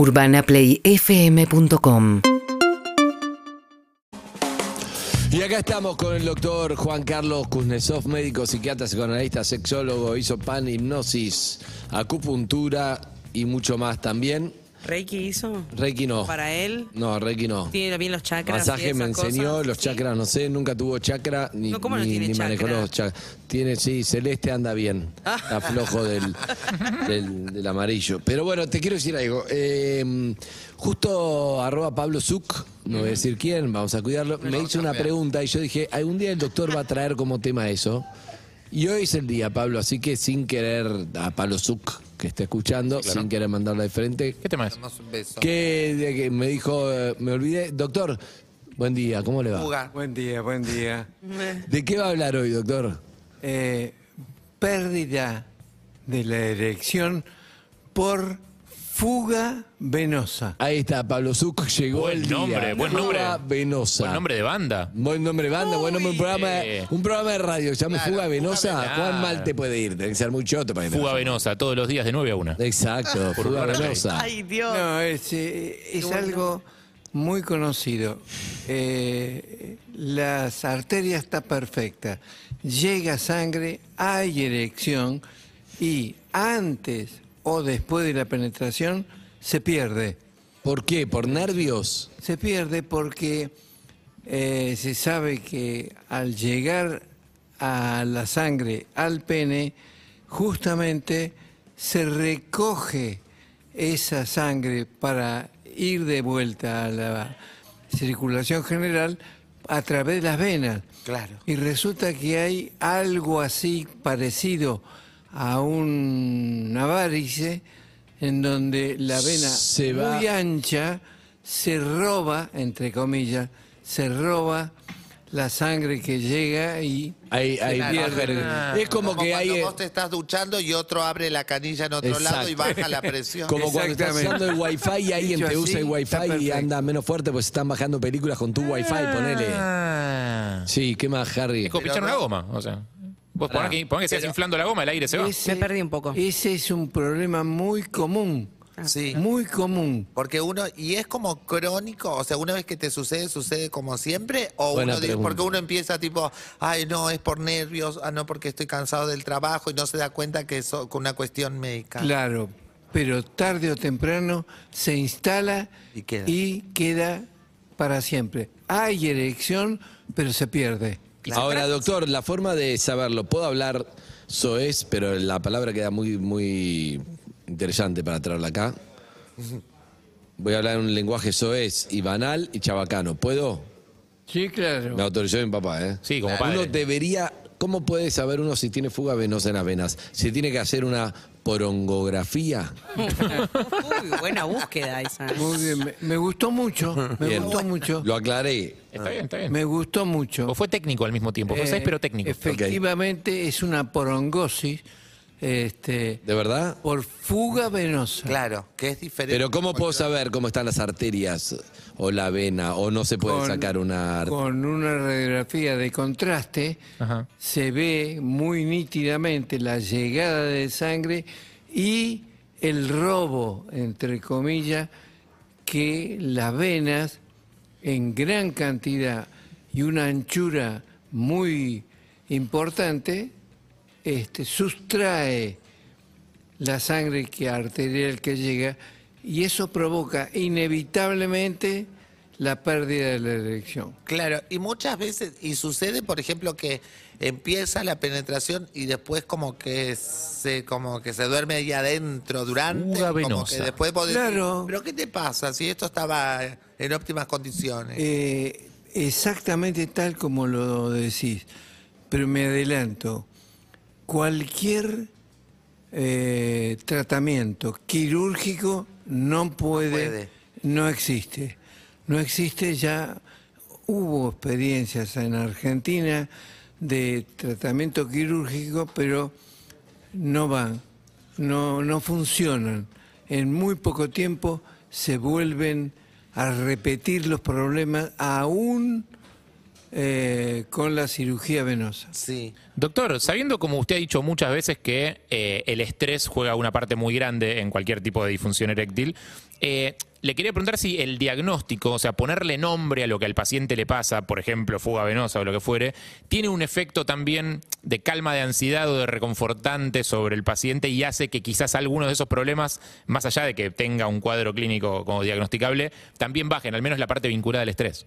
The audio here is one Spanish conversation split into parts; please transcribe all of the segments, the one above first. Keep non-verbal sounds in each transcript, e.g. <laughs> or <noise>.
UrbanaPlayFM.com Y acá estamos con el doctor Juan Carlos Kuznetsov, médico, psiquiatra, psicoanalista, sexólogo, hizo pan, hipnosis, acupuntura y mucho más también. ¿Reiki hizo? Reiki no. ¿Para él? No, Reiki no. ¿Tiene bien los chakras? y Masaje me esas enseñó, cosas? los chakras no sé, nunca tuvo chakra ni, No, ¿cómo no ni- tiene ni manejó chakra? los chakras. Tiene, sí, celeste anda bien. Está <laughs> flojo del, del, del amarillo. Pero bueno, te quiero decir algo. Eh, justo arroba Pablo Zuc, no voy a decir quién, vamos a cuidarlo, me hizo una pregunta y yo dije, algún día el doctor va a traer como tema eso. Y hoy es el día, Pablo, así que sin querer a Pablo Zuc, que está escuchando, sin querer mandarla de frente, ¿Qué tema es? Damos un beso. que, de que me dijo, eh, me olvidé, doctor, buen día, ¿cómo le va? Fuga. Buen día, buen día. ¿De qué va a hablar hoy, doctor? Eh, pérdida de la erección por fuga venosa. Ahí está, Pablo Zuc, llegó Buen el día. nombre, buen Fuga nombre. venosa. Buen nombre de banda. Buen nombre de banda, buen nombre, un programa, eh. un programa de radio, se llama Claro, Fuga Fuga Venosa. Venosa. ¿Cuán mal te puede ir? Tiene que ser muy choto para que te Fuga venosa, todos los días de 9 a 1. Exacto, Fuga. Venosa. Ay, Dios. No, es, eh, es algo muy conocido. Eh, las arterias está perfecta. Llega sangre, hay erección y antes o después de la penetración se pierde. ¿Por qué? ¿Por nervios? Se pierde porque eh, se sabe que al llegar a la sangre al pene, justamente se recoge esa sangre para ir de vuelta a la circulación general a través de las venas. Claro. Y resulta que hay algo así parecido a un varice en donde la vena Se va- muy ancha se roba, entre comillas, se roba la sangre que llega y Hay, hay Claro. pierde. Ah. Es como, que cuando hay. vos te estás duchando y otro abre la canilla en otro lado y baja la presión. Como cuando estás usando el wifi y <laughs> alguien te usa el wifi y anda menos fuerte pues están bajando películas con tu wifi, ponele. Ah. Sí, ¿qué más, Harry? Es como una goma. O sea, vos ponés que, ponés que inflando la goma, el aire se va. ese, Me perdí un poco. ese es un problema muy común, Sí. muy común. Porque uno, y es como crónico, o sea, una vez que te sucede, sucede como siempre, o Buena uno dice- pregunta. porque uno empieza tipo, ay no, es por nervios, ah no, porque estoy cansado del trabajo y no se da cuenta que es una cuestión médica. Claro, pero tarde o temprano se instala Y queda. y queda para siempre. Hay erección, pero se pierde. Ahora, doctor, la forma de saberlo, puedo hablar soez, pero la palabra queda muy, muy interesante para traerla acá. Voy a hablar en un lenguaje soez y banal y chabacano. ¿Puedo? Sí, claro. Me autorizó mi papá, ¿eh? Sí, como Uno padre. debería. ¿Cómo puede saber uno si tiene fuga venosa en las venas? ¿Se tiene que hacer una porongografía? Uy, buena búsqueda esa. Muy bien, me, me gustó mucho, me Bien. gustó mucho, Lo aclaré. Está bien, está bien. me gustó mucho. O fue técnico al mismo tiempo. Fue Eh, seis, pero técnico. Efectivamente es una porongosis este, ¿De verdad? por fuga venosa. Claro, que es diferente. Pero ¿cómo puedo saber cómo están las arterias o la vena? ¿O no se puede Con- sacar una arte? Con una radiografía de contraste Ajá. se ve muy nítidamente la llegada de sangre y el robo, entre comillas, que las venas en gran cantidad y una anchura muy importante este, sustrae la sangre que arterial que llega y eso provoca inevitablemente la pérdida de la erección. Claro, y muchas veces, y sucede, por ejemplo, que empieza la penetración y después como que se como que se duerme ahí adentro durante, como que venosa. después podés Claro. decir, pero ¿qué te pasa si esto estaba en óptimas condiciones? Eh, exactamente tal como lo decís, pero me adelanto. Cualquier eh, tratamiento quirúrgico no puede, puede. no existe. No existe ya. Hubo experiencias en Argentina de tratamiento quirúrgico, pero no van, no, no funcionan. En muy poco tiempo se vuelven a repetir los problemas aún eh, con la cirugía venosa. Sí. Doctor, sabiendo como usted ha dicho muchas veces que eh, el estrés juega una parte muy grande en cualquier tipo de disfunción eréctil, eh, le quería preguntar si el diagnóstico, o sea, ponerle nombre a lo que al paciente le pasa, por ejemplo, fuga venosa o lo que fuere, tiene un efecto también de calma de ansiedad o de reconfortante sobre el paciente y hace que quizás algunos de esos problemas, más allá de que tenga un cuadro clínico como diagnosticable, también bajen, al menos la parte vinculada al estrés.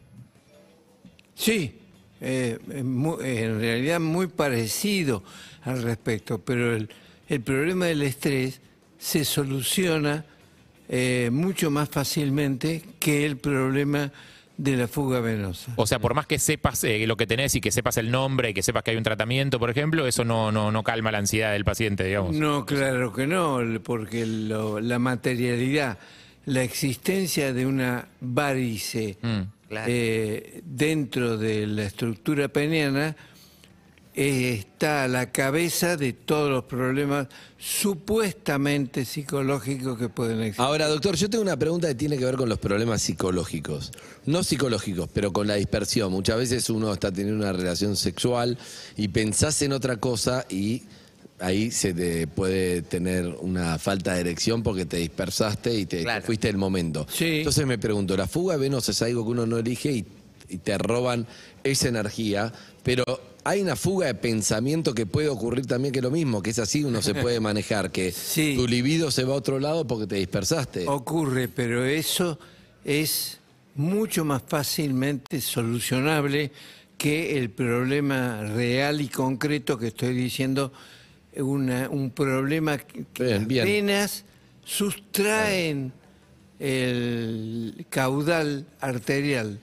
Sí, eh, mu- en realidad muy parecido al respecto, pero el, el problema del estrés se soluciona eh, mucho más fácilmente que el problema de la fuga venosa. O sea, por más que sepas eh, lo que tenés y que sepas el nombre y que sepas que hay un tratamiento, por ejemplo, eso no, no, no calma la ansiedad del paciente, digamos. No, claro que no, porque lo- la materialidad, la existencia de una varice Mm. Claro. eh, dentro de la estructura peniana eh, está a la cabeza de todos los problemas supuestamente psicológicos que pueden existir. Ahora, doctor, yo tengo una pregunta que tiene que ver con los problemas psicológicos. No psicológicos, pero con la dispersión. Muchas veces uno está teniendo una relación sexual y pensás en otra cosa y ahí se te puede tener una falta de erección porque te dispersaste y te, fuiste del momento. Sí. Entonces me pregunto, la fuga venosa es algo que uno no elige y, y te roban esa energía, pero hay una fuga de pensamiento que puede ocurrir también que es lo mismo, que es así, uno se puede <laughs> manejar, que Sí. tu libido se va a otro lado porque te dispersaste. Ocurre, pero eso es mucho más fácilmente solucionable que el problema real y concreto que estoy diciendo, una- un problema que Bien, bien. apenas sustraen el caudal arterial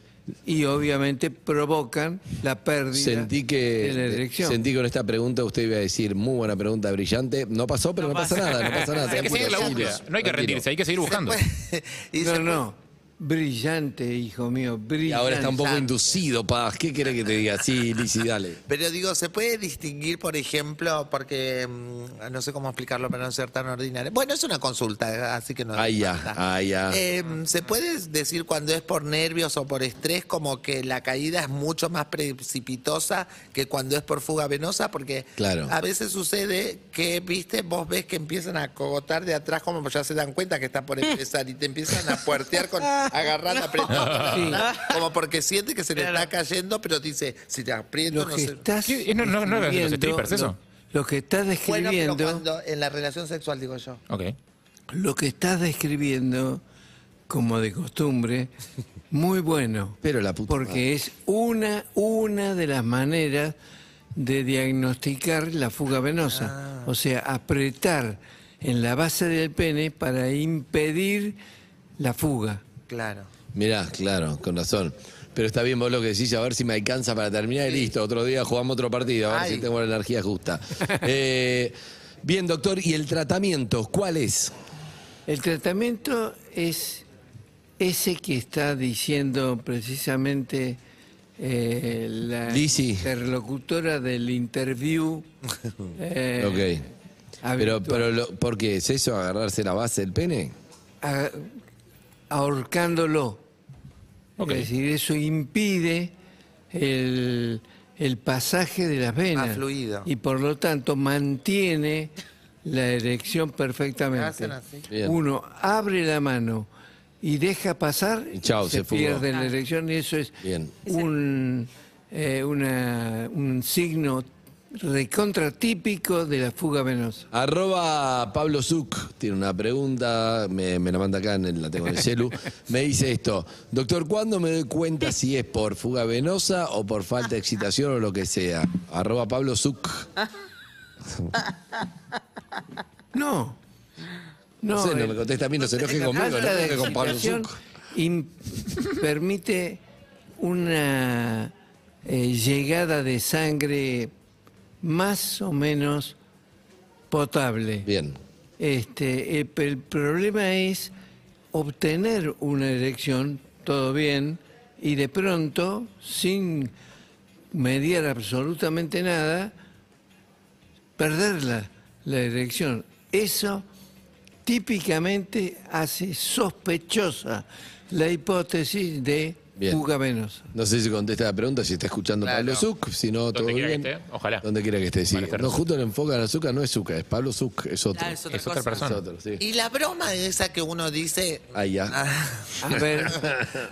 y obviamente provocan la pérdida Sentí que de la erección. sentí que con esta pregunta usted iba a decir muy buena pregunta brillante. No pasó, pero no, pasa, nada, no pasa nada. <laughs> Hay que seguir la tranquilo, búsqueda, no hay que rendirse, hay que seguir buscando. <laughs> y no, se no, brillante, hijo mío, Y brillante. ahora está un poco inducido, Paz. ¿Qué quiere que te diga? Sí, Lizzy, dale. <laughs> Pero digo, ¿se puede distinguir, por ejemplo, porque mm, no sé cómo explicarlo para no ser tan ordinario? Bueno, es una consulta, así que no. Ahí ya, ahí ya. Eh, ¿Se puede decir cuando es por nervios o por estrés como que la caída es mucho más precipitosa que cuando es por fuga venosa? Porque Claro. a veces sucede que, viste, vos ves que empiezan a cogotar de atrás como ya se dan cuenta que está por <laughs> empezar y te empiezan a puertear con <laughs> agarrando, apretando, como porque siente que se le está cayendo, pero dice, si te aprieto, Lo no que sé. estás ¿Qué? ¿No- no- no eran los describiendo- strippers eso? Lo, lo que estás Bueno, pero cuando en la relación sexual, digo yo. Ok. lo que estás describiendo, como de costumbre, muy bueno. Pero la puta Porque es una, una de las maneras de diagnosticar la fuga venosa. Ah. O sea, apretar en la base del pene para impedir la fuga. Claro. Mirá, claro, con razón. Pero está bien vos lo que decís, a ver si me alcanza para terminar y listo. Otro día jugamos otro partido, a ver Ay. si tengo la energía justa. Eh, bien, doctor, ¿y el tratamiento cuál es? El tratamiento es ese que está diciendo precisamente eh, la Lizzy. interlocutora del interview. <laughs> eh, ok. Pero, habitual. pero lo- ¿por qué? ¿Es eso, agarrarse la base del pene? A- ahorcándolo. Es decir, eso impide el, el pasaje de las venas. Más fluido. Y por lo tanto mantiene la erección perfectamente. Uno abre la mano y deja pasar Y chao, se pierde la erección y eso es Bien. un, eh, una- un signo recontratípico de la fuga venosa. Arroba Pablo Zuc tiene una pregunta, me, me la manda acá, en el- la tengo en el celu. <laughs> Me dice esto, doctor, ¿cuándo me doy cuenta si es por fuga venosa o por falta de excitación o lo que sea? Arroba Pablo Zuc. No. No, No, sé, no el- me contesta a mí, no se enoje conmigo, no se con Pablo Zuc. permite una eh, llegada de sangre más o menos potable. Bien, Este, el, el problema es obtener una erección, todo bien, y de pronto, sin mediar absolutamente nada, perder la, erección. Eso típicamente hace sospechosa la hipótesis de Bien. venosa. No sé si contesta la pregunta, si está escuchando Claro. Pablo Zuc, si no, todo quiera que bien. esté, ojalá. Donde quiera que esté, sí. No, justo le enfocan al azúcar, no es Zucca, es Pablo Zuc, es otro. Ah, es otra Es otra cosa. Es persona. otro, sí. Y la broma esa que uno dice, Ahí ya. <laughs> A ver,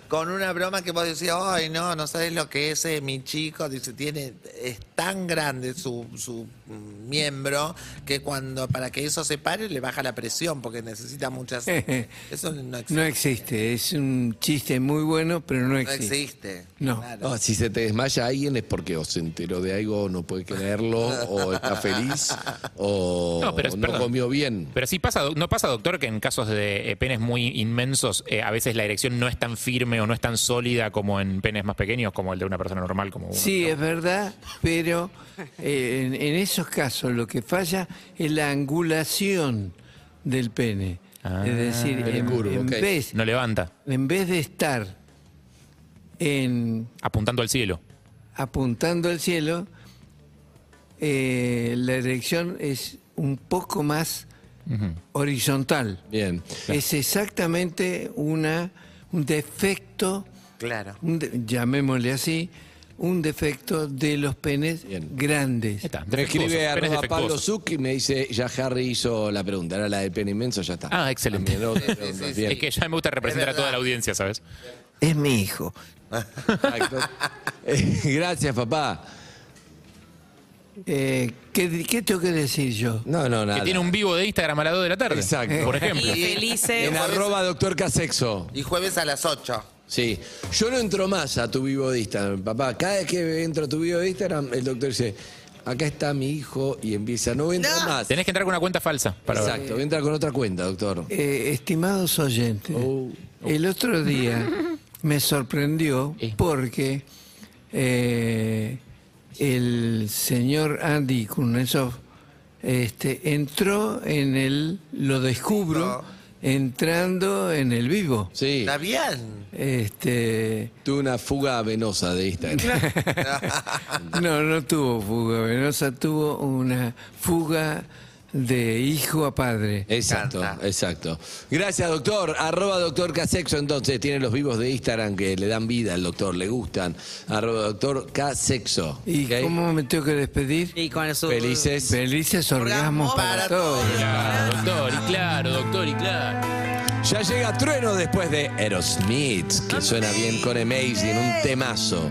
con una broma que vos decías, ay no, no sabes lo que es eh, mi chico, dice, tiene, es tan grande su, su mm, miembro que cuando para que eso se pare le baja la presión porque necesita muchas <laughs> eso no existe. no existe. Es un chiste muy bueno, pero no No existe. existe. No. Claro. No, si se te desmaya alguien es porque o se enteró de algo, no puede creerlo, o está feliz, o <laughs> No, pero no perdón. comió bien. Pero sí pasa, ¿no pasa, doctor, que en casos de eh, penes muy inmensos, eh, a veces la erección no es tan firme o no es tan sólida como en penes más pequeños, como el de una persona normal, como uno? Sí, es verdad, pero eh, en, en esos casos lo que falla es la angulación del pene. Ah, es decir, el en, curvo, en ok. vez, No levanta, en vez de estar en apuntando al cielo. apuntando al cielo, eh, la erección es un poco más horizontal. Bien. Es exactamente una, un defecto, Claro. un de- llamémosle así, un defecto de los penes Bien. grandes. Está, Me escribe arroba Pablo. Zuc y me dice, ya Harry hizo la pregunta, era la de pene inmenso, ya está. Ah, excelente. También <laughs> sí, sí. Es que ya me gusta representar a toda la audiencia, ¿sabes? Es mi hijo. Exacto. <laughs> Eh, Gracias, papá. Eh, ¿qué, qué tengo que decir yo? No, no, nada. Que tiene un vivo de Instagram a las 2 de la tarde. Exacto. Por Y ejemplo. felices. En arroba doctor Casexo. Y jueves a las 8. Sí. Yo no entro más a tu vivo de Instagram, papá. Cada vez que entro a tu vivo de Instagram, el doctor dice, acá está mi hijo y empieza, no entra más. Tenés que entrar con una cuenta falsa para ver. Exacto, entra con otra cuenta, doctor. Eh, estimados oyentes, Oh. el otro día <laughs> me sorprendió porque eh, el señor Andy Kuznetsov este, entró en el, lo descubro, entrando en el vivo. Sí, ¿Está bien? Este, tuve una fuga venosa de Instagram. <laughs> no, no tuvo fuga venosa, tuvo una fuga de hijo a padre. Exacto, exacto. Gracias, doctor. Arroba doctor Casexo, entonces, tiene los vivos de Instagram que le dan vida al doctor, le gustan. Arroba doctor Casexo. ¿Y cómo me tengo que despedir? Y con. Felices. Felices orgasmos para, para todos. Claro, doctor, y claro, doctor, y claro. Ya llega Trueno después de Aerosmith, que suena bien con Amazing, un temazo.